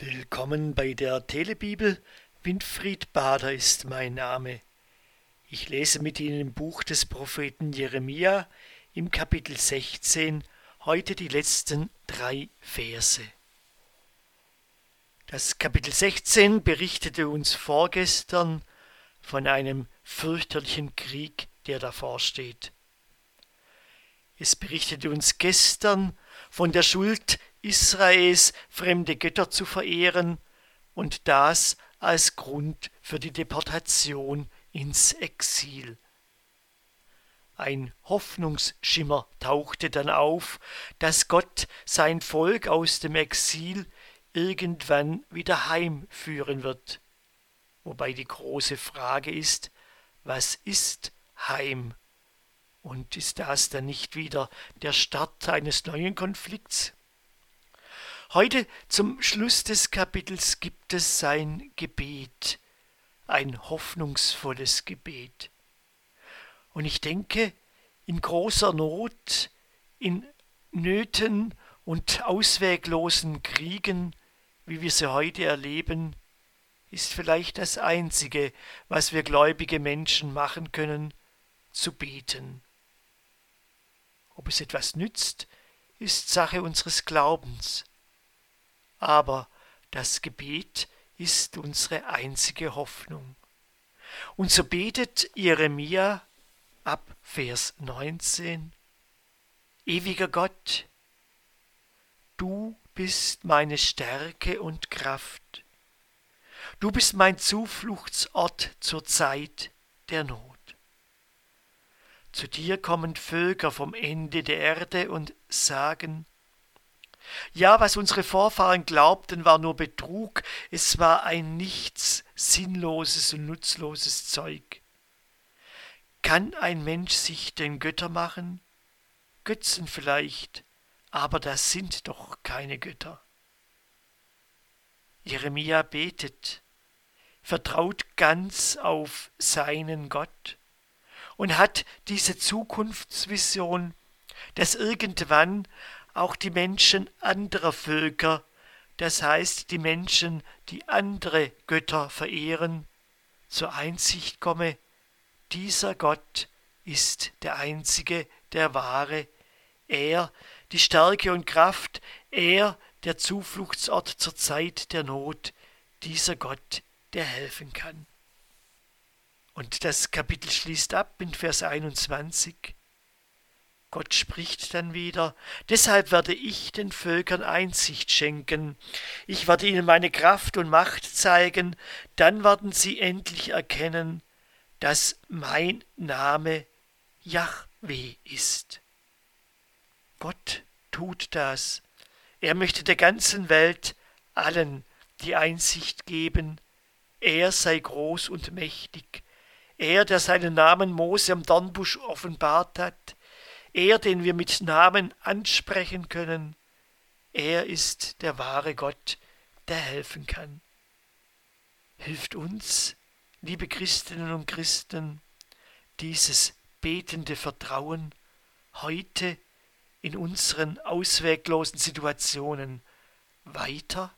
Willkommen bei der Telebibel. Winfried Bader ist mein Name. Ich lese mit Ihnen im Buch des Propheten Jeremia im Kapitel 16 heute die letzten drei Verse. Das Kapitel 16 berichtete uns vorgestern von einem fürchterlichen Krieg, der davor steht. Es berichtete uns gestern von der Schuld Israels fremde Götter zu verehren und das als Grund für die Deportation ins Exil. Ein Hoffnungsschimmer tauchte dann auf, dass Gott sein Volk aus dem Exil irgendwann wieder heimführen wird. Wobei die große Frage ist, was ist Heim? Und ist das dann nicht wieder der Start eines neuen Konflikts? Heute zum Schluss des Kapitels gibt es sein Gebet, ein hoffnungsvolles Gebet. Und ich denke, in großer Not, in Nöten und ausweglosen Kriegen, wie wir sie heute erleben, ist vielleicht das Einzige, was wir gläubige Menschen machen können, zu beten. Ob es etwas nützt, ist Sache unseres Glaubens aber das Gebet ist unsere einzige Hoffnung. Und so betet Jeremia ab Vers 19, Ewiger Gott, du bist meine Stärke und Kraft. Du bist mein Zufluchtsort zur Zeit der Not. Zu dir kommen Völker vom Ende der Erde und sagen, ja, was unsere Vorfahren glaubten, war nur Betrug, es war ein nichts, sinnloses und nutzloses Zeug. Kann ein Mensch sich den Götter machen? Götzen vielleicht, aber das sind doch keine Götter. Jeremia betet, vertraut ganz auf seinen Gott und hat diese Zukunftsvision, dass irgendwann auch die Menschen anderer Völker, das heißt die Menschen, die andere Götter verehren, zur Einsicht komme, dieser Gott ist der einzige, der wahre, er, die Stärke und Kraft, er, der Zufluchtsort zur Zeit der Not, dieser Gott, der helfen kann. Und das Kapitel schließt ab in Vers 21. Gott spricht dann wieder, deshalb werde ich den Völkern Einsicht schenken, ich werde ihnen meine Kraft und Macht zeigen, dann werden sie endlich erkennen, dass mein Name Yahweh ist. Gott tut das. Er möchte der ganzen Welt allen die Einsicht geben, er sei groß und mächtig, er, der seinen Namen Mose am Dornbusch offenbart hat, er, den wir mit Namen ansprechen können, er ist der wahre Gott, der helfen kann. Hilft uns, liebe Christinnen und Christen, dieses betende Vertrauen heute in unseren ausweglosen Situationen weiter